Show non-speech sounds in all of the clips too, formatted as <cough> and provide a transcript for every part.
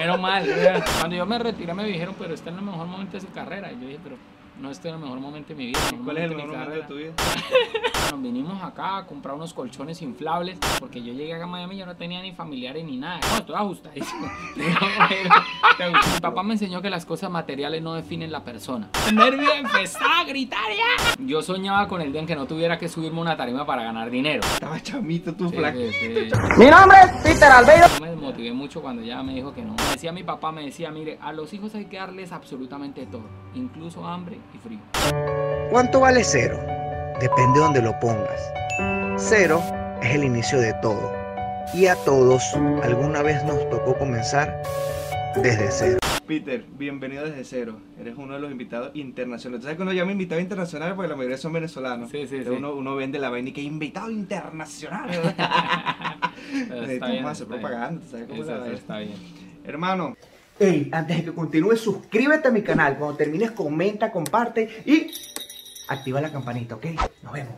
menos mal. Cuando yo me retiré me dijeron, pero está en el mejor momento de su carrera. Y yo dije, pero no estoy en el mejor momento de mi vida. ¿Cuál es el mejor momento de tu vida? <laughs> Nos vinimos acá a comprar unos colchones inflables porque yo llegué acá a Miami y yo no tenía ni familiares ni nada. No, estoy ajustadísimo. <laughs> Mi papá me enseñó que las cosas materiales no definen la persona. Nervio empezaba a gritar ya. Yo soñaba con el día en que no tuviera que subirme una tarima para ganar dinero. Estaba chamito tú. Sí, sí. Mi nombre es Peter Albeiro. Yo me desmotivé mucho cuando ya me dijo que no. Me decía mi papá, me decía, mire, a los hijos hay que darles absolutamente todo, incluso hambre y frío. ¿Cuánto vale cero? Depende de donde lo pongas. Cero es el inicio de todo. Y a todos alguna vez nos tocó comenzar desde cero. Peter, bienvenido desde cero. Eres uno de los invitados internacionales. ¿Tú sabes que uno llama invitado internacional porque la mayoría son venezolanos? Sí, sí, Entonces sí. Uno, uno vende la vaina y que invitado internacional. <laughs> Necesitamos hacer propaganda, ¿tú sabes cómo Eso es la sí vaina? está bien. Hermano, Hey, antes de que continúe, suscríbete a mi canal. Cuando termines, comenta, comparte y activa la campanita, ¿ok? Nos vemos.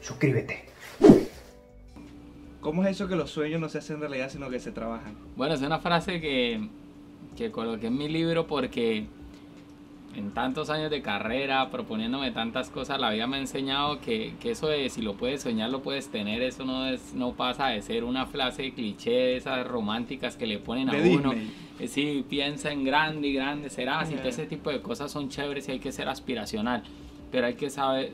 Suscríbete. ¿cómo es eso que los sueños no se hacen realidad sino que se trabajan? Bueno, es una frase que, que coloqué en mi libro porque en tantos años de carrera, proponiéndome tantas cosas, la vida me ha enseñado que, que eso de si lo puedes soñar, lo puedes tener, eso no, es, no pasa de ser una frase cliché de esas románticas que le ponen a De uno. Que sí, piensa en grande y grande serás, y Ya. todo ese tipo de cosas son chéveres y hay que ser aspiracional. Pero hay que saber,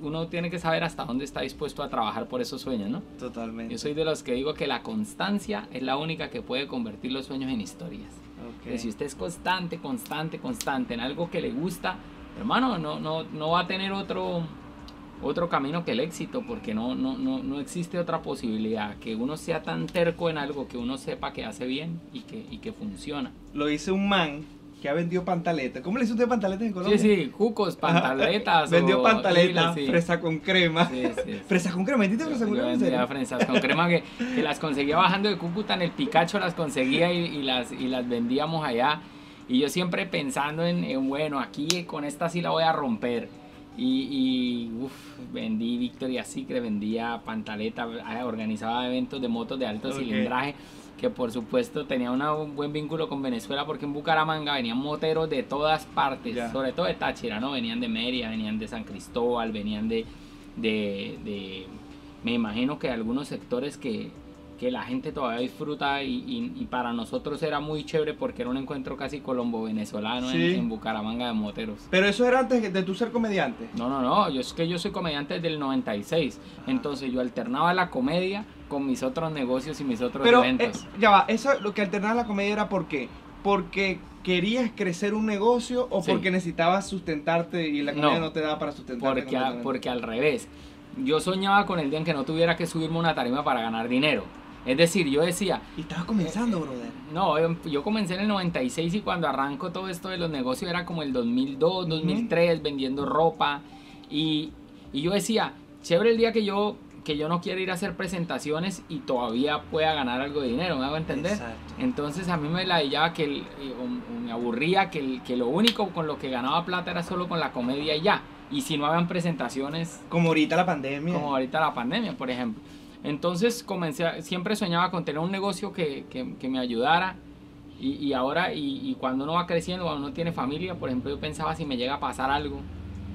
uno tiene que saber hasta dónde está dispuesto a trabajar por esos sueños, ¿no? Totalmente. Yo soy de los que digo que la constancia es la única que puede convertir los sueños en historias. Ok. Que si usted es constante, constante, constante en algo que le gusta, hermano, no, no, no va a tener otro, otro camino que el éxito, porque no, no, no, no existe otra posibilidad. Que uno sea tan terco en algo que uno sepa que hace bien y que, y que funciona. Lo dice un man que ha vendido pantaletas. ¿Cómo le dice usted pantaletas en Sí, Colombia? sí, cucos, pantaletas. Vendió pantaletas, sí. fresa con crema. Sí, sí, sí. Fresa con crema, ¿entiendes fresa con crema? en vendía serio? fresas con crema que, que las conseguía bajando de Cúcuta en el Picacho, las conseguía y, y las, y las vendíamos allá. Y yo siempre pensando en, en, bueno, aquí con esta sí la voy a romper. Y, y uf, vendí Victoria's Secret, vendía pantaleta, eh, organizaba eventos de motos de alto Ok. cilindraje, que por supuesto tenía una- un buen vínculo con Venezuela porque en Bucaramanga venían moteros de todas partes, sobre todo de Táchira, ¿no? Venían de Mérida, venían de San Cristóbal, venían de, de, de- me imagino que algunos sectores que, que la gente todavía disfruta y, y- y para nosotros era muy chévere porque era un encuentro casi colombo-venezolano en- Sí. en, Bucaramanga de moteros. Pero eso era antes de tú ser comediante. No, no, no, yo es que yo soy comediante desde el 96, entonces yo alternaba la comedia con mis otros negocios y mis otros Pero eh, eventos. ya va, eso lo que alternaba la comedia era por qué? Porque querías crecer un negocio o Sí. porque necesitabas sustentarte y la comedia no, No. te daba para sustentarte. Porque, a- porque al revés, yo soñaba con el día en que no tuviera que subirme una tarima para ganar dinero. Es decir, yo decía, Y estabas comenzando, brother. no, yo- yo comencé en el 96 y cuando arranco todo esto de los negocios era como el 2002, 2003, vendiendo ropa. Y, y yo decía, chévere el día que yo, que yo no quiera ir a hacer presentaciones y todavía pueda ganar algo de dinero, ¿me hago entender? Exacto. Entonces a mí me la que el- eh, o- o me aburría que, el- que lo único con lo que ganaba plata era solo con la comedia y ya. Y si no habían presentaciones, Como ahorita la pandemia. como ahorita la pandemia, por ejemplo. Entonces comencé, a- siempre soñaba con tener un negocio que, que- que me ayudara. Y, y ahora, y, y cuando uno va creciendo, cuando uno tiene familia, por ejemplo, yo pensaba si me llega a pasar algo.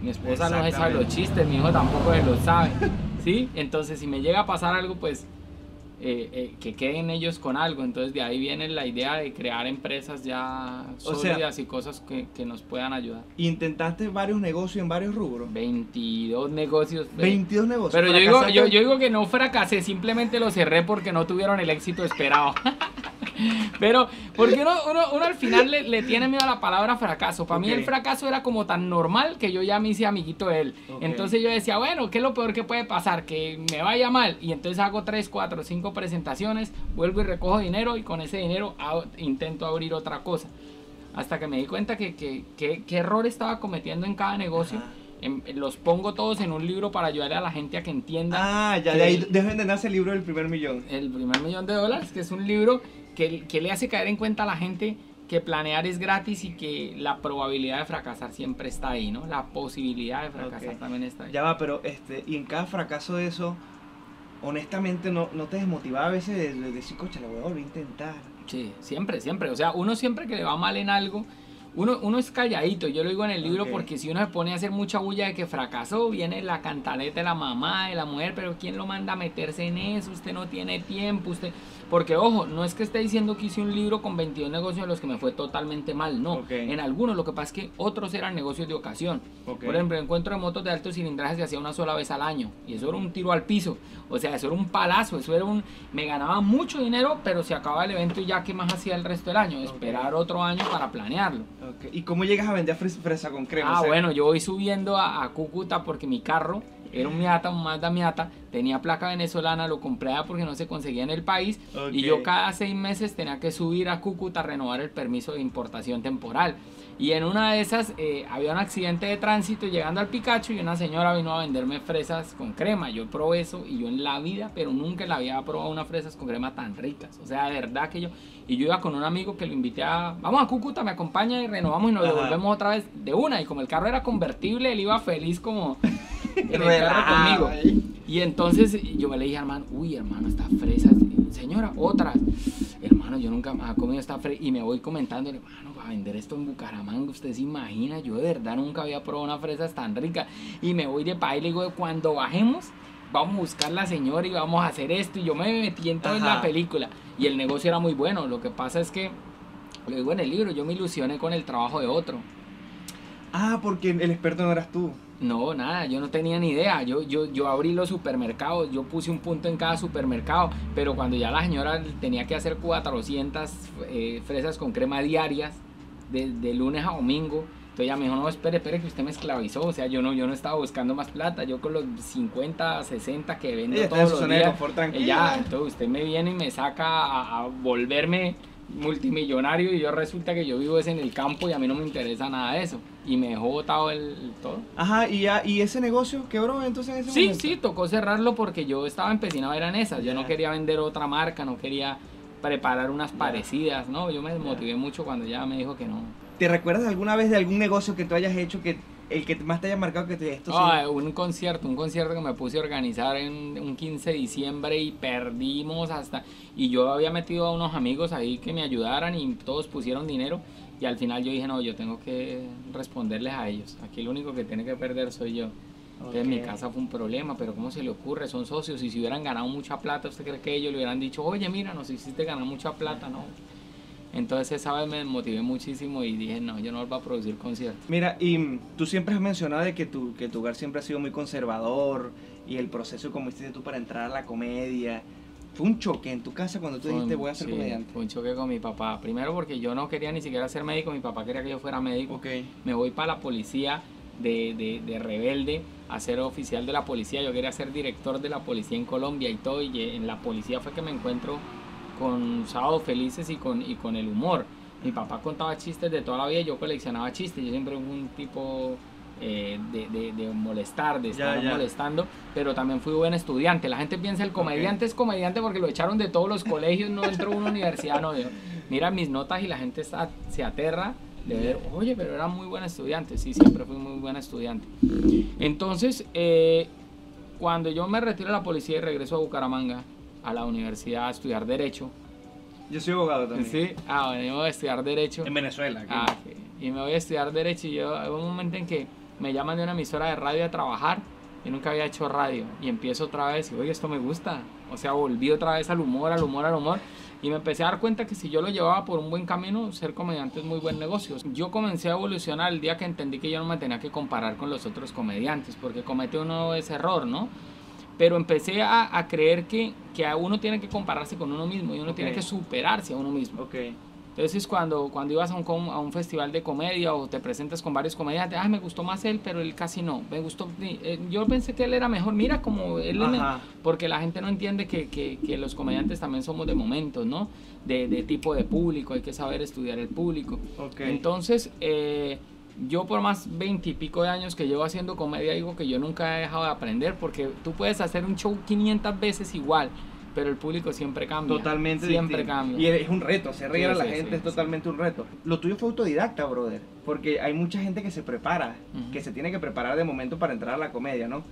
Mi esposa no se sabe los chistes, mi hijo tampoco se los sabe. ¿Sí? Entonces, si me llega a pasar algo, pues eh, eh, que queden ellos con algo. Entonces, de ahí viene la idea de crear empresas ya O sea- sólidas y cosas que, que nos puedan ayudar. Intentaste varios negocios en varios rubros. 22 negocios. ve- 22 negocios. Pero yo digo, yo, yo digo que no fracasé, simplemente lo cerré porque no tuvieron el éxito esperado. <laughs> Pero, porque uno, uno, uno al final le, le tiene miedo a la palabra fracaso. Para mí Ok. el fracaso era como tan normal que yo ya me hice amiguito de él. Ok. Entonces yo decía, bueno, ¿qué es lo peor que puede pasar? Que me vaya mal. Y entonces hago 3, 4, 5 presentaciones, vuelvo y recojo dinero y con ese dinero hago- intento abrir otra cosa. Hasta que me di cuenta que, que, que- qué error estaba cometiendo en cada negocio. Ajá. Em- los pongo todos en un libro para ayudar a la gente a que entienda Ah, ya, de ahí deben de nacer el libro del primer millón. el primer millón de dólares, que es un libro que, que le hace caer en cuenta a la gente que planear es gratis y que la probabilidad de fracasar siempre está ahí, ¿no? La posibilidad de fracasar también está ahí. Ya va, pero este, y en cada fracaso de eso, honestamente no, no te desmotivaba a veces de, de decir, coche, la voy a volver a intentar. Sí, siempre, siempre. O sea, uno siempre que le va mal en algo, uno, uno es calladito. Yo lo digo en el libro porque si uno se pone a hacer mucha bulla de que fracasó, viene la cantaleta de la mamá, de la mujer, pero ¿quién lo manda a meterse en eso? Usted no tiene tiempo, usted... Porque, ojo, no es que esté diciendo que hice un libro con 22 negocios en los que me fue totalmente mal, no. En algunos, lo que pasa es que otros eran negocios de ocasión. Por ejemplo, el encuentro de motos de alto cilindraje se hacía una sola vez al año. Y eso era un tiro al piso. O sea, eso era un palazo. Eso era un. Me ganaba mucho dinero, pero se acababa el evento y ya, ¿qué más hacía el resto del año? Esperar otro año para planearlo. ¿Y cómo llegas a vender fres- fresa con crema? Ah, O sea, bueno, yo voy subiendo a, a Cúcuta porque mi carro era un Miata, un Mazda Miata, tenía placa venezolana, lo compré porque no se conseguía en el país Ok. y yo cada seis meses tenía que subir a Cúcuta a renovar el permiso de importación temporal. Y en una de esas eh, había un accidente de tránsito llegando al Picacho y una señora vino a venderme fresas con crema. Yo probé eso y yo en la vida, pero nunca la había probado unas fresas con crema tan ricas. O sea, de verdad que yo... Y yo iba con un amigo que lo invité a... Vamos a Cúcuta, me acompaña y renovamos y nos Ajá. devolvemos otra vez de una. Y como el carro era convertible, él iba feliz como en el carro relajado conmigo. ahí. Y entonces yo me le dije, hermano, uy, hermano, estas fresas, señora, otras. Hermano, yo nunca más he comido esta fresa. Y me voy comentando, hermano, para vender esto en Bucaramanga, usted se imagina, yo de verdad nunca había probado unas fresas tan ricas. Y me voy de país y le digo, cuando bajemos, vamos a buscar la señora y vamos a hacer esto. Y yo me metí en toda Ajá. la película. Y el negocio era muy bueno. Lo que pasa es que, lo digo en el libro, yo me ilusioné con el trabajo de otro. Ah, porque el experto no eras tú. No, nada, yo no tenía ni idea. Yo, yo, yo abrí los supermercados, yo puse un punto en cada supermercado, pero cuando ya la señora tenía que hacer 400 eh, fresas con crema diarias, de, de lunes a domingo, entonces ella me dijo, no, espere, espere, que usted me esclavizó. O sea, yo no, yo no estaba buscando más plata, yo con los 50, 60 que vendo Ella todos los días, confort eh, entonces usted me viene y me saca a, a volverme multimillonario y yo resulta que yo vivo es en el campo y a mí no me interesa nada de eso. Y me dejó botado el, el todo. Ajá, y, ya, y ese negocio quebró entonces en ese Sí, momento? sí, tocó cerrarlo porque yo estaba empecinado era en esas. Yo Ya. no quería vender otra marca, no quería preparar unas parecidas, ¿no? Yo me desmotivé mucho cuando ya me dijo que no. ¿Te recuerdas alguna vez de algún negocio que tú hayas hecho que el que más te haya marcado que te esto sí? Ah, un concierto, un concierto que me puse a organizar en un 15 de diciembre y perdimos hasta... Y yo había metido a unos amigos ahí que me ayudaran y todos pusieron dinero y al final yo dije, no, yo tengo que responderles a ellos. Aquí el único que tiene que perder soy yo. Entonces, en mi casa fue un problema, pero ¿cómo se le ocurre? Son socios y si hubieran ganado mucha plata, ¿usted cree que ellos le hubieran dicho, oye, mira, nos hiciste ganar mucha plata? No. Entonces esa vez me motivé muchísimo y dije, no, yo no voy a producir conciertos. Mira, y tú siempre has mencionado de que tu, que tu hogar siempre ha sido muy conservador y el proceso como hiciste tú para entrar a la comedia. Fue un choque en tu casa cuando tú dijiste voy a ser sí, comediante. Fue un choque con mi papá. Primero porque yo no quería ni siquiera ser médico, mi papá quería que yo fuera médico. Ok. Me voy para la policía de, de, de rebelde a ser oficial de la policía. Yo quería ser director de la policía en Colombia y todo. Y en la policía fue que me encuentro con Sábados Felices y con, y con el humor. Mi papá contaba chistes de toda la vida yo coleccionaba chistes. Yo siempre fui un tipo eh, de, de- de molestar, de estar ya. molestando, pero también fui buen estudiante. La gente piensa el comediante es comediante porque lo echaron de todos los colegios, no entró a una universidad, no. yo- mira mis notas y la gente está- se aterra de ver, oye, pero era muy buen estudiante. Sí, siempre fui muy buen estudiante. Entonces, eh, cuando yo me retiro de la policía y regreso a Bucaramanga, a la universidad a estudiar Derecho, Yo soy abogado también. ¿sí? Ah, bueno, yo voy a estudiar Derecho. En Venezuela. aquí. Ah, ok. Y me voy a estudiar Derecho y yo, hay un momento en que me llaman de una emisora de radio a trabajar. Yo nunca había hecho radio y empiezo otra vez y, oye, esto me gusta. O sea, volví otra vez al humor, al humor, al humor. Y me empecé a dar cuenta que si yo lo llevaba por un buen camino, ser comediante es muy buen negocio. Yo comencé a evolucionar el día que entendí que yo no me tenía que comparar con los otros comediantes, porque comete uno ese error, ¿no? Pero empecé a, a creer que, que a uno tiene que compararse con uno mismo y uno tiene que superarse a uno mismo. Ok. Entonces cuando, cuando ibas a un, a un festival de comedia o te presentas con varios comediantes, ah, me gustó más él, pero él casi no, me gustó, eh, yo pensé que él era mejor, mira como él Ajá. porque la gente no entiende que, que, que los comediantes también somos de momentos, ¿no? De, de tipo de público, hay que saber estudiar el público. Ok. Entonces, eh, yo por más veintipico de años que llevo haciendo comedia, digo que yo nunca he dejado de aprender, porque tú puedes hacer un show 500 veces igual, pero el público siempre cambia. Totalmente Siempre distinto. cambia. Y es un reto, hacer reír Sí, a la sí, gente sí, es sí. totalmente un reto. Lo tuyo fue autodidacta, brother. Porque hay mucha gente que se prepara, Ujú. que se tiene que preparar de momento para entrar a la comedia, ¿no?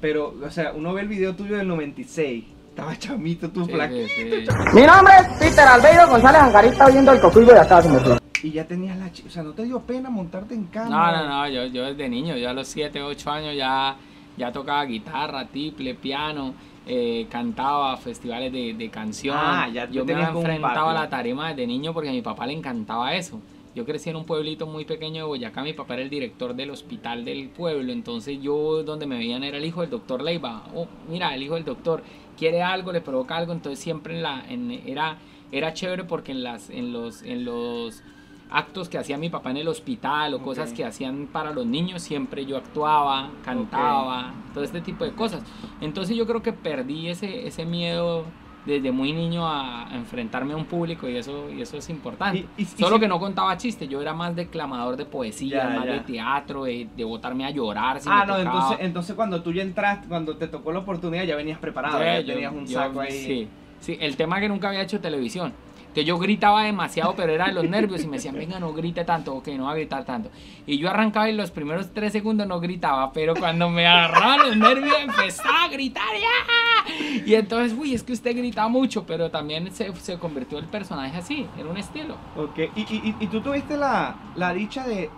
Pero, o sea, uno ve el video tuyo del 96 Estaba chamito, tú Sí, flaquito. sí, sí. Mi nombre es Peter Albeiro González Angarita, oyendo el cocuyo de acá, señor. Y ya tenías la... O sea, ¿no te dio pena montarte en No, cámara? no, no, yo, yo desde niño, yo a los 7, 8 años ya, ya tocaba guitarra, tiple, piano, eh, cantaba festivales de, de canción. Ah, ya yo me enfrentado a la tarima desde niño porque a mi papá le encantaba eso. Yo crecí en un pueblito muy pequeño de Boyacá, mi papá era el director del hospital del pueblo, entonces yo donde me veían era el hijo del doctor Leiva. Oh, mira, el hijo del doctor quiere algo, le provoca algo, entonces siempre en la, en- era, era chévere porque en, las, en, los, en los actos que hacía mi papá en el hospital o cosas Ok. que hacían para los niños, siempre yo actuaba, cantaba, todo este tipo de cosas. Entonces yo creo que perdí ese, ese miedo desde muy niño a enfrentarme a un público y eso, y eso es importante. Y- y- y Solo si- que no contaba chistes, yo era más declamador de poesía, Ya, más ya. de teatro, de, de botarme a llorar. Si ah, no, tocaba. entonces, entonces cuando tú ya entraste, cuando te tocó la oportunidad, ya venías preparado, Sí, ya yo- tenías un yo- saco ahí. Sí, sí, el tema es que nunca había hecho televisión. Que yo gritaba demasiado, pero era de los nervios y me decían, venga, no grite tanto, ok, no va a gritar tanto. Y yo arrancaba y los primeros tres segundos no gritaba, pero cuando me agarraba los nervios empezaba a gritar ya. Y entonces, uy, es que usted grita mucho, pero también se, se convirtió el personaje así, era un estilo. Ok, y, y, y- y tú tuviste la, la dicha de,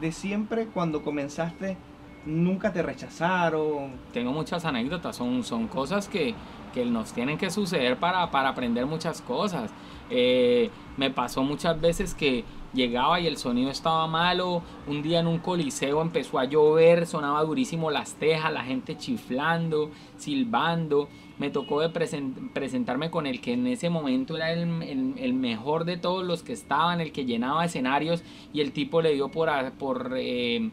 de siempre cuando comenzaste, nunca te rechazaron. tengo muchas anécdotas, son, son cosas que, que nos tienen que suceder para, para aprender muchas cosas. Eh, me pasó muchas veces que llegaba y el sonido estaba malo, un día en un coliseo empezó a llover, sonaba durísimo las tejas, la gente chiflando, silbando. Me tocó de presen- presentarme con el que en ese momento era el, mejor de todos los que estaban, el que llenaba escenarios y el tipo le dio por... eh,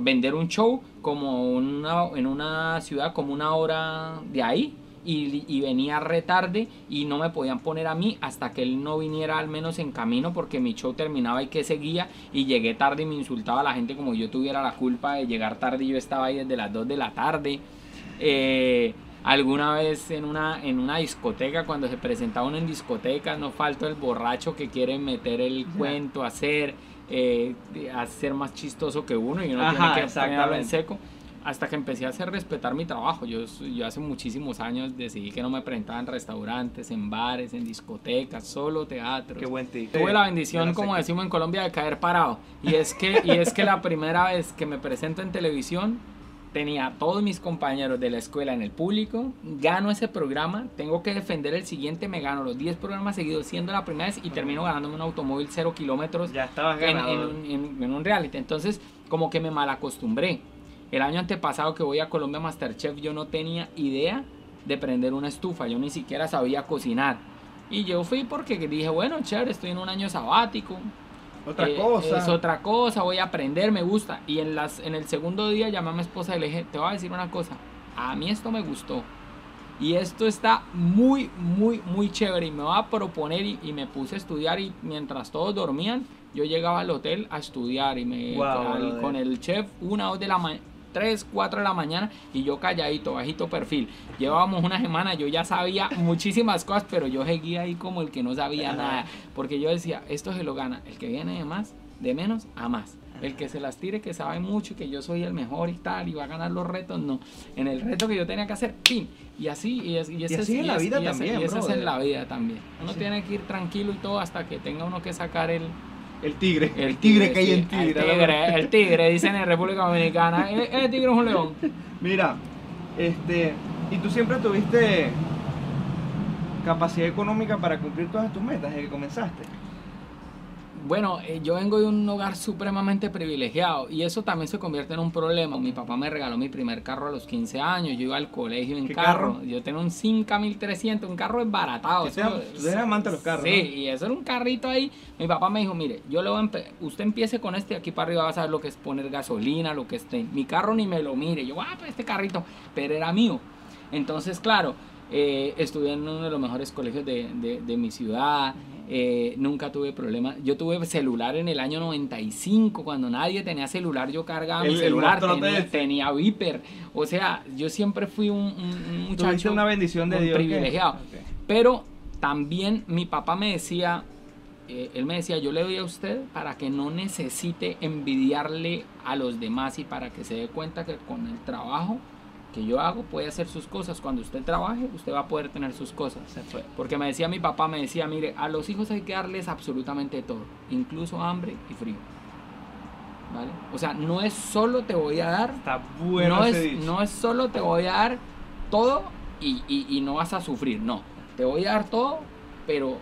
vender un show como en una ciudad como una hora de ahí y, y venía retarde y no me podían poner a mí hasta que él no viniera al menos en camino porque mi show terminaba y que seguía y llegué tarde y me insultaba a la gente como yo tuviera la culpa de llegar tarde y yo estaba ahí desde las 2 de la tarde. Eh, alguna vez en una, en una discoteca, cuando se presentaba uno en discotecas, no faltó el borracho que quiere meter el cuento, hacer, eh, hacer más chistoso que uno y uno Ajá, tiene que ponerlo en seco. Hasta que empecé a hacer respetar mi trabajo. Yo, yo hace muchísimos años decidí que no me presentaba en restaurantes, en bares, en discotecas, solo teatro. Qué buen tip. Tuve la bendición, como decimos en Colombia, de caer parado. Y es que, y es que la primera vez que me presento en televisión, tenía a todos mis compañeros de la escuela en el público, gano ese programa, tengo que defender el siguiente, me gano los 10 programas seguidos siendo la primera vez y termino ganándome un automóvil 0 kilómetros Ya en, en- en un reality. Entonces, como que me malacostumbré. El año antepasado que voy a Colombia Masterchef, yo no tenía idea de prender una estufa, yo ni siquiera sabía cocinar. Y yo fui porque dije, bueno, chévere, estoy en un año sabático. Otra eh, cosa. Es otra cosa, voy a aprender, me gusta. Y en, las, en el segundo día llamé a mi esposa y le dije, te voy a decir una cosa, a mí esto me gustó. Y esto está muy, muy, muy chévere. Y me va a proponer y, y me puse a estudiar. Y mientras todos dormían, yo llegaba al hotel a estudiar. Y me Wow, con el chef, una, dos de la mañana. 3, 4 de la mañana y yo calladito, bajito perfil. Llevábamos una semana, yo ya sabía muchísimas cosas, pero yo seguía ahí como el que no sabía nada. Porque yo decía, esto se lo gana el que viene de más, de menos a más. El que se las tire, que sabe mucho y que yo soy el mejor y tal, y va a ganar los retos, no. En el reto que yo tenía que hacer, ¡pim! Y así, y, es- y ese así es- en la vida y ese- también, Y eso es en la vida también. Uno Sí. tiene que ir tranquilo y todo hasta que tenga uno que sacar el, El tigre. El, tigre, que hay en el tigre. tigre, el tigre, dicen en República Dominicana. El, el tigre es un león. Mira, este, y tú siempre tuviste capacidad económica para cumplir todas tus metas desde que comenzaste. Bueno, eh, yo vengo de un hogar supremamente privilegiado y eso también se convierte en un problema. Mi papá me regaló mi primer carro a los 15 años, yo iba al colegio en ¿Qué carro. carro? Yo tenía un Cinca 1300, un carro embaratado. Tú eres amante de los carros, Sí, ¿no? y eso era un carrito ahí. Mi papá me dijo, mire, yo le voy a empe- usted empiece con este, aquí para arriba vas a ver lo que es poner gasolina, lo que es... Mi carro ni me lo mire. Yo, ah, pues este carrito, pero era mío. Entonces, claro, eh, estudié en uno de los mejores colegios de, de- de mi ciudad. Eh, nunca tuve problemas. Yo tuve celular en el año 95, cuando nadie tenía celular, yo cargaba El- mi el celular, tenía, tenía Viper. O sea, yo siempre fui un, un- muchacho una bendición de un Dios. privilegiado. Pero también mi papá me decía, eh, él me decía, yo le doy a usted para que no necesite envidiarle a los demás y para que se dé cuenta que con el trabajo que yo hago puede hacer sus cosas. Cuando usted trabaje, usted va a poder tener sus cosas. Porque me decía mi papá, me decía, mire, a los hijos hay que darles absolutamente todo, incluso hambre y frío. ¿Vale? O sea, no es solo te voy a dar, Está bueno no, es, dicho. no es solo te voy a dar todo y, y- y no vas a sufrir, no. Te voy a dar todo, pero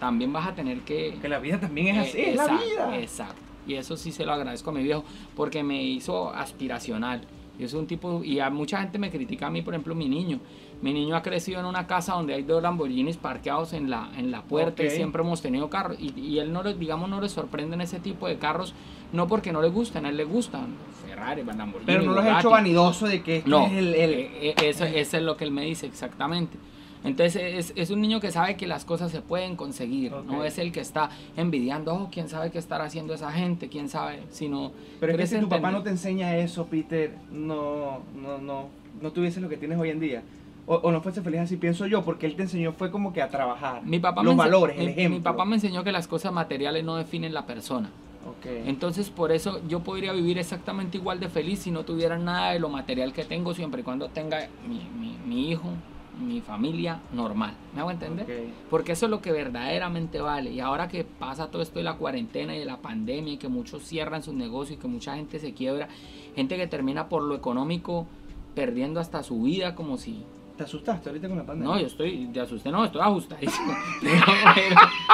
también vas a tener que... Que la vida también es así, Eh, es la vida. Exacto. Y eso sí se lo agradezco a mi viejo, porque me hizo aspiracional. Yo soy un tipo, y a mucha gente me critica a mí, por ejemplo, mi niño. Mi niño ha crecido en una casa donde hay dos Lamborghinis parqueados en la, en la puerta y siempre hemos tenido carros. Y, y él no digamos, no le sorprenden ese tipo de carros, no porque no le gusten, a él le gustan. Ferrari, Lamborghini. Pero no lo has hecho vanidoso de que este No, es el, el- eh, eh, eso, eso es lo que él me dice exactamente. Entonces es, es un niño que sabe que las cosas se pueden conseguir, no Ok. es el que está envidiando, oh, quién sabe qué estará haciendo esa gente, quién sabe, sino... Pero es que ¿crees si tu papá entender? no te enseña eso, Peter, no, no, no, no tuviese lo que tienes hoy en día. O, o no fuese feliz así, pienso yo, porque él te enseñó fue como que a trabajar. Mi papá, los valores, mi- el ejemplo. mi papá me enseñó que las cosas materiales no definen la persona. Ok. Entonces por eso yo podría vivir exactamente igual de feliz si no tuviera nada de lo material que tengo, siempre y cuando tenga mi, mi- mi hijo, mi familia normal. ¿Me hago entender? Porque eso es lo que verdaderamente vale. Y ahora que pasa todo esto de la cuarentena y de la pandemia y que muchos cierran sus negocios y que mucha gente se quiebra, gente que termina por lo económico perdiendo hasta su vida como si... ¿Te asustaste ahorita con la pandemia? No, yo estoy, te asusté, no, estoy ajustadísimo. <laughs>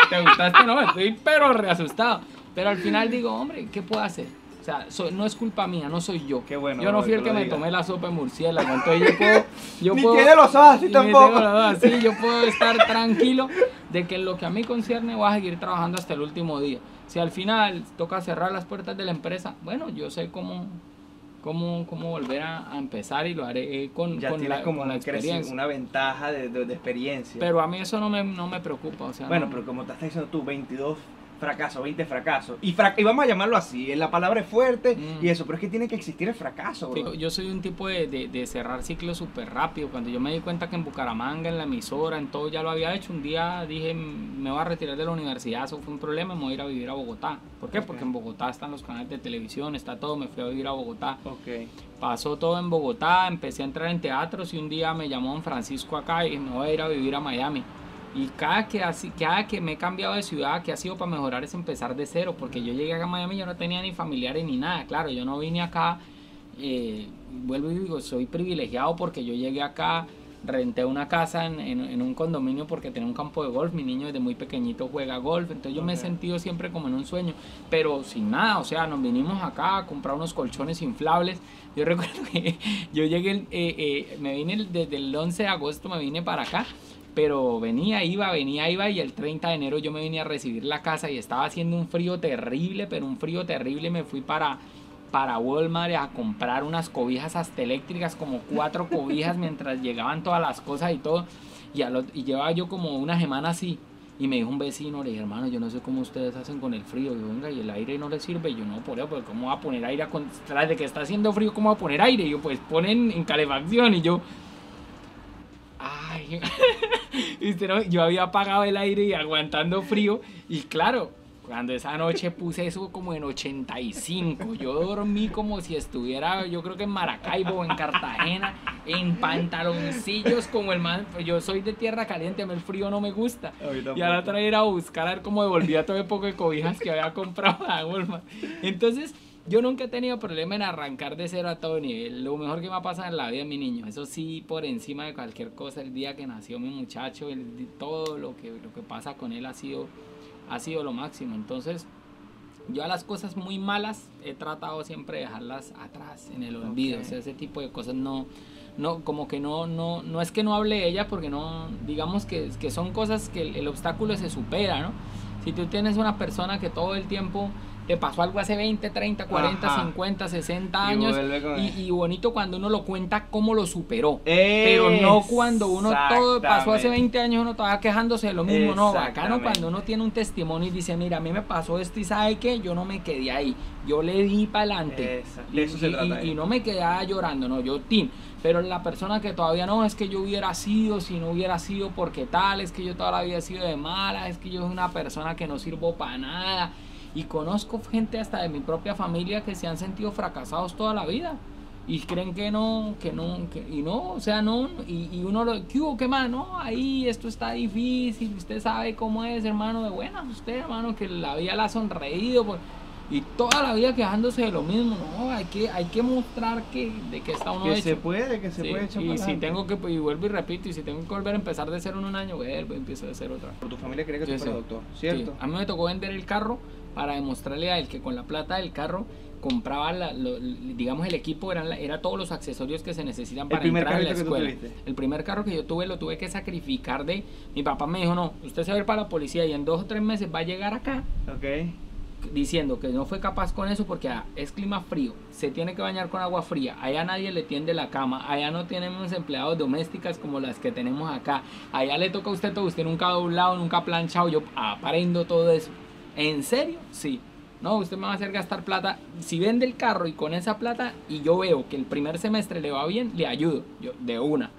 Te asustaste, no, estoy pero reasustado. Pero al final digo, hombre, ¿qué puedo hacer? O sea, so- no es culpa mía, no soy yo. Qué bueno, Yo no fui el que que me digas. tomé la sopa de murciélago. Entonces yo puedo. <laughs> Yo Ni puedo tiene los así tampoco. los así, yo <laughs> puedo estar tranquilo de que en lo que a mí concierne voy a seguir trabajando hasta el último día. Si al final toca cerrar las puertas de la empresa, bueno, yo sé cómo, cómo, cómo volver a, a empezar y lo haré con, Ya con la, como con la experiencia. una ventaja de, de- de experiencia. Pero a mí eso no me, no me preocupa. O sea, bueno, no- pero como te estás diciendo tú, 22 fracasos, 20 fracasos. Y, fra- y vamos a llamarlo así, la palabra es fuerte Mm. y eso, pero es que tiene que existir el fracaso, bro. yo soy un tipo de, de- de cerrar ciclos súper rápido. Cuando yo me di cuenta que en Bucaramanga, en la emisora, en todo ya lo había hecho, un día dije, me voy a retirar de la universidad, eso fue un problema, me voy a ir a vivir a Bogotá. ¿Por qué? Porque en Bogotá están los canales de televisión, está todo, me fui a vivir a Bogotá. Ok. Pasó todo en Bogotá, empecé a entrar en teatros y un día me llamó don Francisco acá y me voy a ir a vivir a Miami. Y cada que, así, cada que me he cambiado de ciudad, que ha sido para mejorar es empezar de cero, porque yo llegué acá a Miami yo no tenía ni familiares ni nada. Claro, yo no vine acá, eh, vuelvo y digo, soy privilegiado porque yo llegué acá, renté una casa en, en- en un condominio porque tenía un campo de golf, mi niño desde muy pequeñito juega golf, entonces yo me he sentido siempre como en un sueño, pero sin nada, o sea, nos vinimos acá a comprar unos colchones inflables. <laughs> Yo recuerdo que yo llegué, eh, eh, me vine desde el 11 de agosto, me vine para acá, pero venía, iba, venía, iba y el 30 de enero yo me vine a recibir la casa y estaba haciendo un frío terrible, pero un frío terrible, me fui para para Walmart a comprar unas cobijas hasta eléctricas, como cuatro cobijas mientras llegaban todas las cosas y todo. Y, al ot- y llevaba yo como una semana así. Y me dijo un vecino, le hermano, yo no sé cómo ustedes hacen con el frío. Y yo, venga, y el aire no le sirve. Y yo, no, por eso, pues, ¿cómo va a poner aire? Tras de que está haciendo frío, ¿cómo va a poner aire? Y yo, pues, ponen en calefacción. Y yo, ay, <laughs> yo había apagado el aire y aguantando frío. Y claro, cuando esa noche puse eso como en 85, yo dormí como si estuviera, yo creo que en Maracaibo o en Cartagena, en pantaloncillos como el man. Yo soy de tierra caliente, a mí el frío no me gusta. Y a la otra ir a buscar a ver cómo devolvía todo el poco de cobijas que había comprado a Walmart. Entonces, yo nunca he tenido problema en arrancar de cero a todo nivel. Lo mejor que me ha pasado en la vida es mi niño. Eso sí, por encima de cualquier cosa, el día que nació mi muchacho, el, todo lo que, lo que pasa con él ha sido, ha sido lo máximo. Entonces, yo a las cosas muy malas he tratado siempre de dejarlas atrás, en el olvido. O sea, ese tipo de cosas no, no como que no, no, no es que no hable de ella, porque no, digamos que, que son cosas que el, el obstáculo se supera, ¿no? Si tú tienes una persona que todo el tiempo te pasó algo hace 20, 30, 40, Ajá. 50, 60 Y años, y, bonito cuando uno lo cuenta cómo lo superó. Pero no cuando uno todo pasó hace Exactamente. 20 años, uno estaba quejándose de lo mismo, no, bacano cuando uno tiene un testimonio y dice, mira, a mí me pasó esto y sabe que yo no me quedé ahí, yo le di para adelante. Y, no me quedaba llorando, no, yo tin. Pero la persona que todavía no, es que yo hubiera sido, si no hubiera sido, porque tal, es que yo toda la vida he sido de mala, es que yo soy una persona que no sirvo para nada. Y conozco gente hasta de mi propia familia que se han sentido fracasados toda la vida. y creen que no, que no, que, y no, o sea, no, y, y uno lo, ¿qué hubo, qué más? No, ahí esto está difícil, usted sabe cómo es, hermano, de buenas, usted, hermano, que la vida la ha sonreído, pues, y toda la vida quejándose de lo mismo, no, hay que, hay que mostrar que, de que está uno Que hecho. se puede, que se Sí, puede echar y para si adelante. tengo que, y vuelvo y repito, y si tengo que volver a empezar de cero en un año, vuelvo empiezo de cero otra vez. Por tu familia cree que Sí, tú sí. eres doctor, ¿cierto? Sí, A mí me tocó vender el carro para demostrarle a él que con la plata del carro compraba, la- lo- digamos, el equipo, eran la- era todos los accesorios que se necesitan para entrar a la escuela. El primer carro que yo tuve lo tuve que sacrificar de... Mi papá me dijo, no, usted se va a ir para la policía y en dos o tres meses va a llegar acá Ok. diciendo que no fue capaz con eso porque ah, es clima frío, se tiene que bañar con agua fría, allá nadie le tiende la cama, allá no tenemos empleados domésticas como las que tenemos acá, allá le toca a usted todo, usted nunca ha doblado, nunca ha planchado, yo aprendo todo eso. ¿En serio? Sí. No, usted me va a hacer gastar plata. Si vende el carro y con esa plata y yo veo que el primer semestre le va bien, le ayudo, yo de una.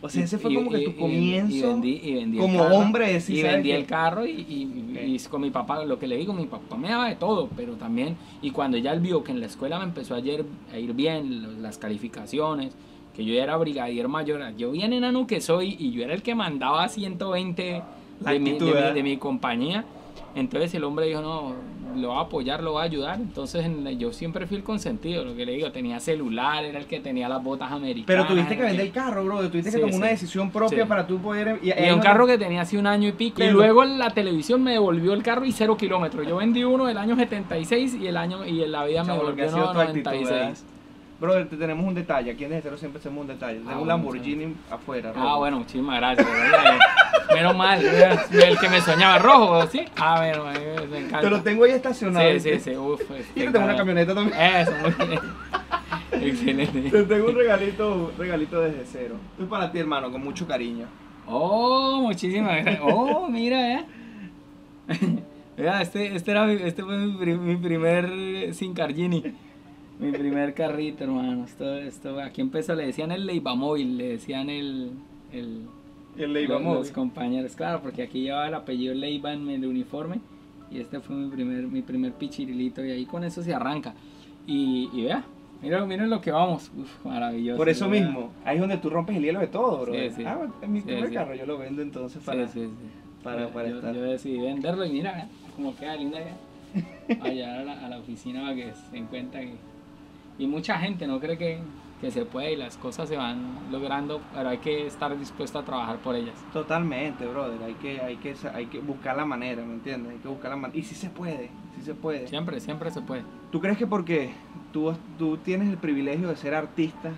O sea, ese fue Y- como que y- tu comienzo. y vendí- y vendí el como carro, hombre, sí, y ¿sabes vendí el carro y, con mi papá, lo que le digo, mi papá me daba de todo, pero también, y cuando ya él vio que en la escuela me empezó a ir, a ir bien, las calificaciones, que yo era brigadier mayor, yo bien enano que soy, y yo era el que mandaba 120 La de mi, de, mi, de mi compañía, entonces el hombre dijo, no, lo va a apoyar, lo va a ayudar, entonces yo siempre fui el consentido, lo que le digo, tenía celular, era el que tenía las botas americanas. Pero tuviste que vender el carro, bro. Tuviste que Sí, tomar una decisión propia Sí. para tú poder. Y un carro que tenía así un año y pico. Y luego la televisión me devolvió el carro y cero kilómetros. Yo vendí uno del año 76 y el año y en la vida me Chavo, que devolvió uno tu actitud, 96. Brother, te tenemos un detalle. Aquí en Cero siempre hacemos un detalle. Tenemos Ah, un Lamborghini afuera. Ah, rojo. bueno, muchísimas gracias. ¿verdad? Menos mal. El que me soñaba rojo, ¿sí? Ah, bueno, me encanta. Te lo tengo ahí estacionado. Sí, sí, sí. Uf, Y te tengo una camioneta también. Eso, muy bien. Excelente. Te tengo un regalito, un regalito desde cero. Esto es para ti, hermano, con mucho cariño. Oh, muchísimas gracias. Oh, mira, eh. <laughs> Mira, este, este, era, mi- este fue mi, mi primer sin Cargini. Mi primer carrito, hermano. Esto, esto, aquí empezó, le decían el Leiva Móvil, le decían el, el, El los, Leiva los Móvil. compañeros, claro, porque aquí llevaba el apellido Leiva en el uniforme y este fue mi primer, mi primer pichirilito y ahí con eso se arranca. Y, y vea, miren, miren lo que vamos, Uf, maravilloso. Por eso mismo, ahí es donde tú rompes el hielo de todo, bro. Sí, sí. Ah, es mi Sí, primer carro, yo lo vendo entonces para. para- para yo, estar. yo decidí venderlo y mira, como queda linda ya. Allá <laughs> a la, a la oficina para que se den cuenta que... Y mucha gente no cree que, que se puede y las cosas se van logrando, pero hay que estar dispuesto a trabajar por ellas. Totalmente, brother. Hay que, hay que, hay que buscar la manera, ¿me entiendes? Hay que buscar la manera. Y si se puede, si se puede. Siempre, siempre se puede. ¿Tú crees que porque tú, tú tienes el privilegio de ser artista,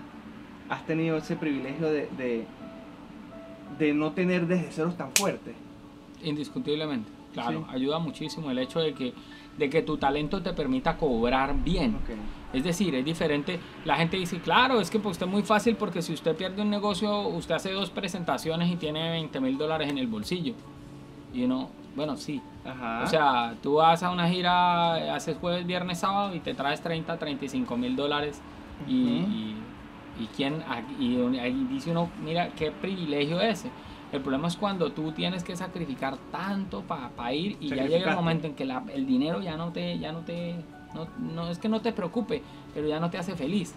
has tenido ese privilegio de, de, de no tener desde ceros tan fuertes? Indiscutiblemente. Claro, Sí. ayuda muchísimo el hecho de que, de que tu talento te permita cobrar bien. Es decir, es diferente. La gente dice, claro, es que para usted es muy fácil porque si usted pierde un negocio, usted hace dos presentaciones y tiene 20 mil dólares en el bolsillo. Y uno, bueno, sí. Ajá. O sea, tú vas a una gira, haces jueves, viernes, sábado y te traes 30, 35 mil dólares. Y, y, y quién, y ahí dice uno, mira, qué privilegio ese. El problema es cuando tú tienes que sacrificar tanto para ir y ya llega el momento en que la- el dinero ya no te, ya no te, no, no es que no te preocupe, pero ya no te hace feliz.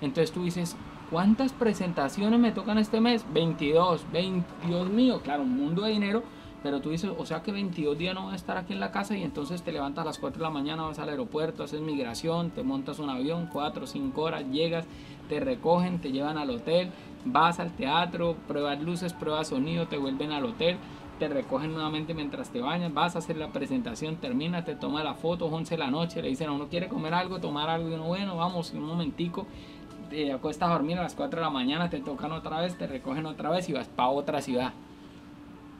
Entonces tú dices, ¿cuántas presentaciones me tocan este mes? 22, 20, Dios mío, claro, un mundo de dinero, pero tú dices, o sea que 22 días no voy a estar aquí en la casa y entonces te levantas a las 4 de la mañana, vas al aeropuerto, haces migración, te montas un avión, 4 o 5 horas, llegas, te recogen, te llevan al hotel, vas al teatro, pruebas luces, pruebas sonido, te vuelven al hotel, te recogen nuevamente mientras te bañas, vas a hacer la presentación, termina, te toma la foto, 11 de la noche, le dicen a uno quiere comer algo, tomar algo, y uno, bueno, vamos, un momentico, te acuestas a dormir a las 4 de la mañana, te tocan otra vez, te recogen otra vez y vas para otra ciudad.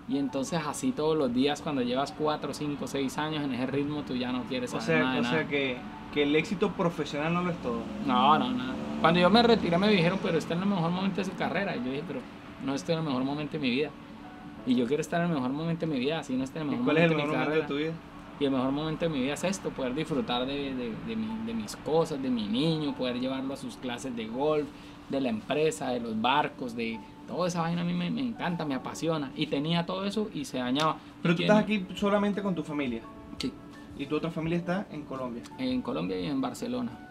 Y entonces así todos los días, cuando llevas 4, 5, 6 años en ese ritmo, tú ya no quieres o saber nada sea, de o nada. sea que, que el éxito profesional no lo es todo. No, no, nada. Cuando yo me retiré me dijeron, pero está en el mejor momento de su carrera. Y yo dije, pero no estoy en el mejor momento de mi vida. Y yo quiero estar en el mejor momento de mi vida, así no estoy en el ¿Y mejor cuál es el momento mejor de mi momento de tu vida? Y el mejor momento de mi vida es esto, poder disfrutar de, de- de mi- de mis cosas, de mi niño, poder llevarlo a sus clases de golf, de la empresa, de los barcos, de toda esa vaina a mí me, me encanta, me apasiona. Y tenía todo eso y se dañaba. Pero ¿Y tú estás aquí solamente con tu familia. Sí, Y tu otra familia está en Colombia. en Colombia y en Barcelona.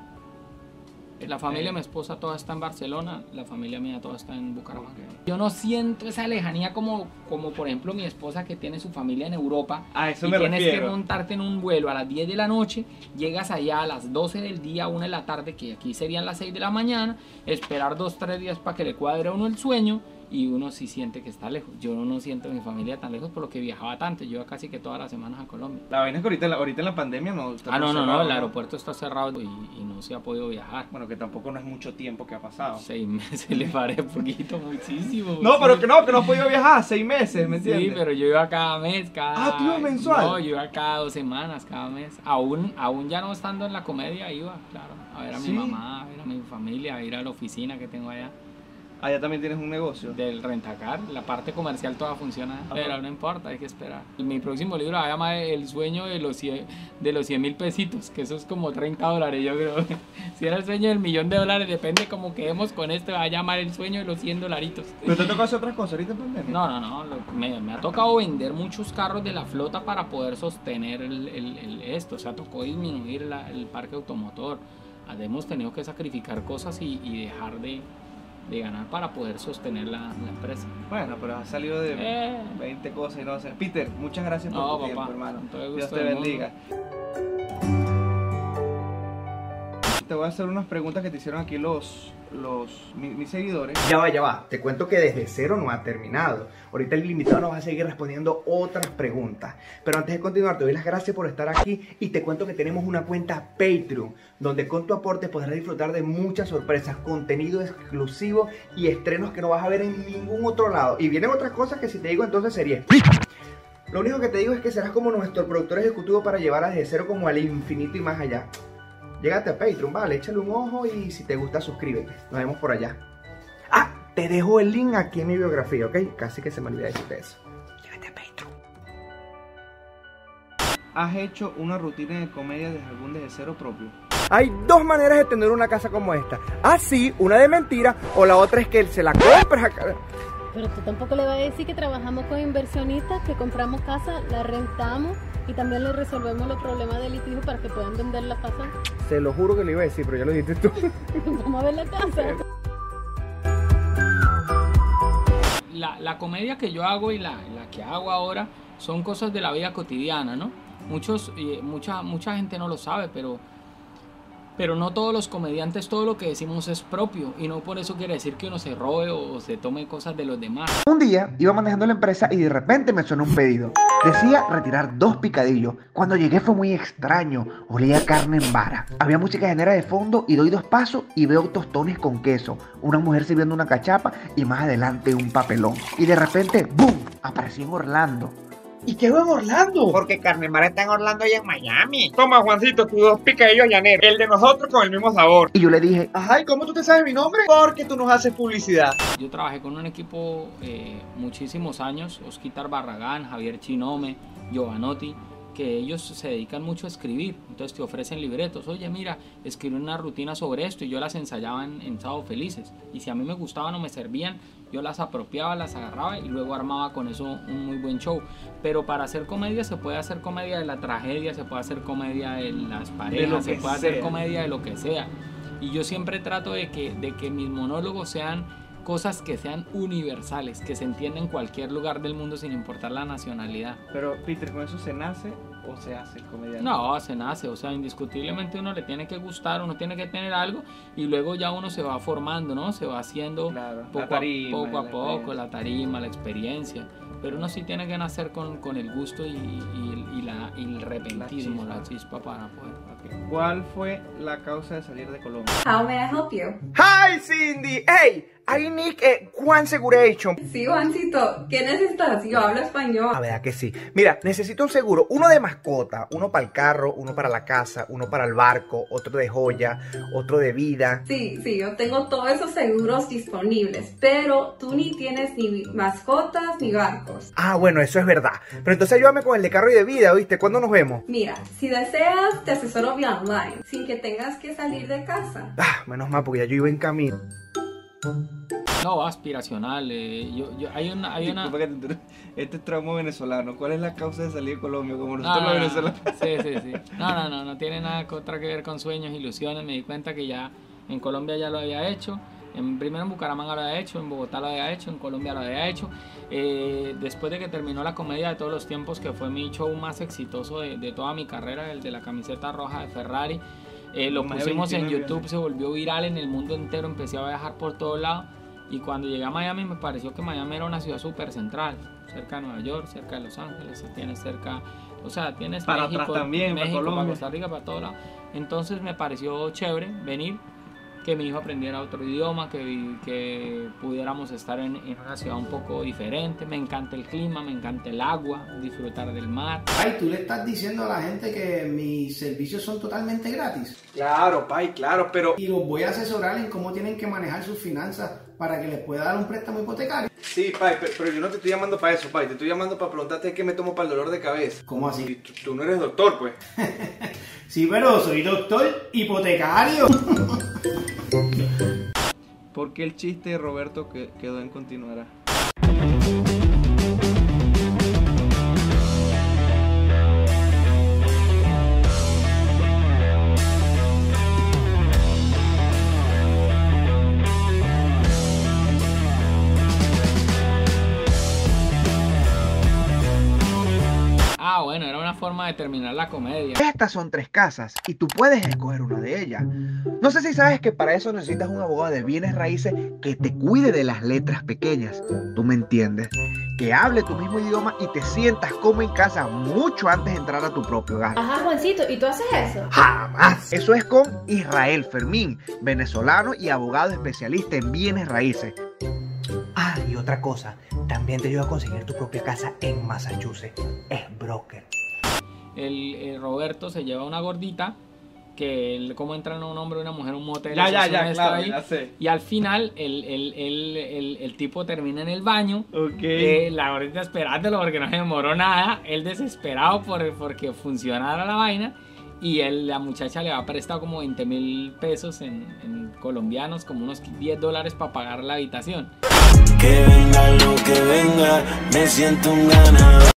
La familia de mi esposa toda está en Barcelona, la familia mía toda está en Bucaramanga. Yo no siento esa lejanía como, como por ejemplo mi esposa que tiene su familia en Europa. A eso y me tienes refiero. que montarte en un vuelo a las 10 de la noche, llegas allá a las 12 del día, 1 de la tarde, que aquí serían las 6 de la mañana, esperar 2, 3 días para que le cuadre a uno el sueño y uno sí siente que está lejos. Yo no siento mi familia tan lejos por lo que viajaba tanto, yo iba casi que todas las semanas a Colombia. La vaina es que ahorita, en la- ahorita en la pandemia no está Ah, no, no, no, el aeropuerto está cerrado y, y no se ha podido viajar. Bueno, que tampoco no es mucho tiempo que ha pasado. Seis meses <laughs> le paré poquito, muchísimo. No, pero que no, que no has podido viajar seis meses, ¿me entiendes? Sí, pero yo iba cada mes, cada... Ah, ¿tú ibas mensual? No, yo iba cada dos semanas, cada mes. Aún, aún ya no estando en la comedia, iba, claro, a ver a ¿Sí? mi mamá, a ver a mi familia, a ir a la oficina que tengo allá Allá también tienes un negocio. del rentacar. La parte comercial toda funciona, Ajá. pero no importa, hay que esperar. Mi próximo libro va a llamar El sueño de los 100 de los 100 mil pesitos, que eso es como 30 dólares, yo creo. <laughs> si era el sueño del millón de dólares, depende como quedemos con esto, va a llamar El sueño de los 100 dolaritos. ¿Pero te toca hacer otras cosas ahorita en pandemia? No, no, no. lo- me, me ha tocado vender muchos carros de la flota para poder sostener el, el- el- esto. O sea, tocó disminuir la- el parque automotor. Ah, Hemos tenido que sacrificar cosas y, y dejar de, de ganar para poder sostener la, la empresa. Bueno, pero has salido de Eh. 20 cosas y no sé. Peter, muchas gracias por No, tu tiempo, hermano. Dios te bendiga. Te voy a hacer unas preguntas que te hicieron aquí los, los mi- mis seguidores. Ya va, ya va. Te cuento que desde cero no ha terminado. Ahorita el invitado nos va a seguir respondiendo otras preguntas. Pero antes de continuar, te doy las gracias por estar aquí y te cuento que tenemos una cuenta Patreon, donde con tu aporte podrás disfrutar de muchas sorpresas, contenido exclusivo y estrenos que no vas a ver en ningún otro lado. Y vienen otras cosas que si te digo entonces sería... Lo único que te digo es que serás como nuestro productor ejecutivo para llevar a desde cero como al infinito y más allá. Llégate a Patreon, vale, échale un ojo y si te gusta suscríbete. Nos vemos por allá. Ah, te dejo el link aquí en mi biografía, ¿ok? Casi que se me olvida decirte eso. Llégate a Patreon. ¿Has hecho una rutina de comedia desde algún desde cero propio? Hay dos maneras de tener una casa como esta. Así, una de mentira, o la otra es que él se la compra. acá. Pero tú tampoco le vas a decir que trabajamos con inversionistas, que compramos casa, la rentamos y también le resolvemos los problemas de litigio para que puedan vender la casa. Se lo juro que le iba a decir, pero ya lo dijiste tú. <laughs> Vamos a ver la casa. La, la comedia que yo hago y la, la que hago ahora son cosas de la vida cotidiana, ¿no? Muchos, eh, mucha, mucha gente no lo sabe, pero, pero no todos los comediantes, todo lo que decimos es propio. Y no por eso quiere decir que uno se robe o se tome cosas de los demás. Un día iba manejando la empresa y de repente me sonó un pedido. Decía retirar dos picadillos. Cuando llegué fue muy extraño. Olía carne en vara. Había música genera de fondo y doy dos pasos y veo tostones con queso. Una mujer sirviendo una cachapa y más adelante un papelón. Y de repente, ¡boom! Aparecí en Orlando. ¿Y qué hago en Orlando? Porque Carnemar está en Orlando y en Miami. Toma, Juancito, tus dos picadillos llaneros. El de nosotros con el mismo sabor. Y yo le dije, Ajá, ¿y cómo tú te sabes mi nombre? Porque tú nos haces publicidad. Yo trabajé con un equipo eh, muchísimos años, Osquitar Barragán, Javier Chinome, Giovanotti, que ellos se dedican mucho a escribir. Entonces te ofrecen libretos. Oye, mira, escribe una rutina sobre esto y yo las ensayaba en, en Sábado Felices. Y si a mí me gustaban o me servían, yo las apropiaba, las agarraba y luego armaba con eso un muy buen show. Pero para hacer comedia se puede hacer comedia de la tragedia, se puede hacer comedia de las parejas, se que puede hacer sea. comedia de lo que sea. Y yo siempre trato de que, de que mis monólogos sean cosas que sean universales, que se entiendan en cualquier lugar del mundo sin importar la nacionalidad. Pero, Peter, ¿con eso se nace o se hace comediante? No, se nace, o sea, indiscutiblemente uno le tiene que gustar, uno tiene que tener algo y luego ya uno se va formando, ¿no? Se va haciendo Claro, poco, tarima, a, poco a la poco la tarima, la experiencia. Pero uno sí tiene que nacer con, con el gusto y, y- y la, y el repentismo, chispa. la chispa para poder. ¿Cuál fue la causa de salir de Colombia? How may I help you? Hi, Cindy. Hey, I need a Juan Seguration. Sí, Juancito, ¿qué necesitas? Yo hablo español. La verdad que sí. Mira, necesito un seguro, uno de mascota, uno para el carro, uno para la casa, uno para el barco, otro de joya, otro de vida. Sí, sí, yo tengo todos esos seguros disponibles, pero tú ni tienes ni mascotas ni barcos. Ah, bueno, eso es verdad. Pero entonces ayúdame con el de carro y de vida, ¿oíste? ¿Cuándo nos vemos? Mira, si deseas, te asesoro vía online, sin que tengas que salir de casa. Ah, menos mal, porque ya yo iba en camino. No, aspiracional. eh, yo, yo- hay una, hay una. Este es venezolano. ¿Cuál es la causa de salir de Colombia? Como No, nosotros no, los no, venezolanos. Sí, sí, sí. No, no, no, no tiene nada contra que ver con sueños, ilusiones. Me di cuenta que ya En Colombia ya lo había hecho. En, primero en Bucaramanga lo había hecho, en Bogotá lo había hecho, en Colombia lo había hecho. Eh, después de que terminó la comedia de todos los tiempos, que fue mi show más exitoso de, de toda mi carrera, el de la camiseta roja de Ferrari, eh, lo Más pusimos en 29 YouTube, se volvió viral en el mundo entero, empecé a viajar por todos lados. Y cuando llegué a Miami me pareció que Miami era una ciudad súper central, cerca de Nueva York, cerca de Los Ángeles, tienes cerca, o sea, tienes Para México, atrás también, México, para Colombia. Costa Rica, para todos lados. Entonces me pareció chévere venir, que mi hijo aprendiera otro idioma, que, que pudiéramos estar en, en una ciudad un poco diferente. Me encanta el clima, me encanta el agua, disfrutar del mar. Ay, tú le estás diciendo a la gente que mis servicios son totalmente gratis Claro, Pai, claro, pero y los voy a asesorar en cómo tienen que manejar sus finanzas para que les pueda dar un préstamo hipotecario. sí, Pai, pe- pero yo no te estoy llamando para eso, Pai, te estoy llamando para preguntarte qué me tomo para el dolor de cabeza. ¿Cómo así? tú, tú no eres doctor, pues. <laughs> Sí, pero soy doctor hipotecario. <laughs> ¿Por qué el chiste de Roberto que quedó en continuará? Forma de terminar la comedia. Estas son tres casas y tú puedes escoger una de ellas. No sé si sabes que para eso necesitas un abogado de bienes raíces que te cuide de las letras pequeñas. Tú me entiendes. Que hable tu mismo idioma y te sientas como en casa mucho antes de entrar a tu propio hogar. Ajá, Juancito, ¿y tú haces eso? Jamás. Eso es con Israel Fermín, venezolano y abogado especialista en bienes raíces. Ah, y otra cosa, también te ayuda a conseguir tu propia casa en Massachusetts. Es broker. El, el Roberto se lleva una gordita que él, como entran un hombre y una mujer a un motel. Ya, ya, ya, claro, ahí, ya sé. Y al final el, el, el, el, el tipo termina en el baño. Ok. eh, la gordita esperándolo porque no se demoró nada. Él desesperado por, porque funcionara la vaina. Y él, la muchacha le ha prestado como 20 mil pesos en, en colombianos, como unos 10 dólares para pagar la habitación. Que venga lo que venga, me siento un ganador.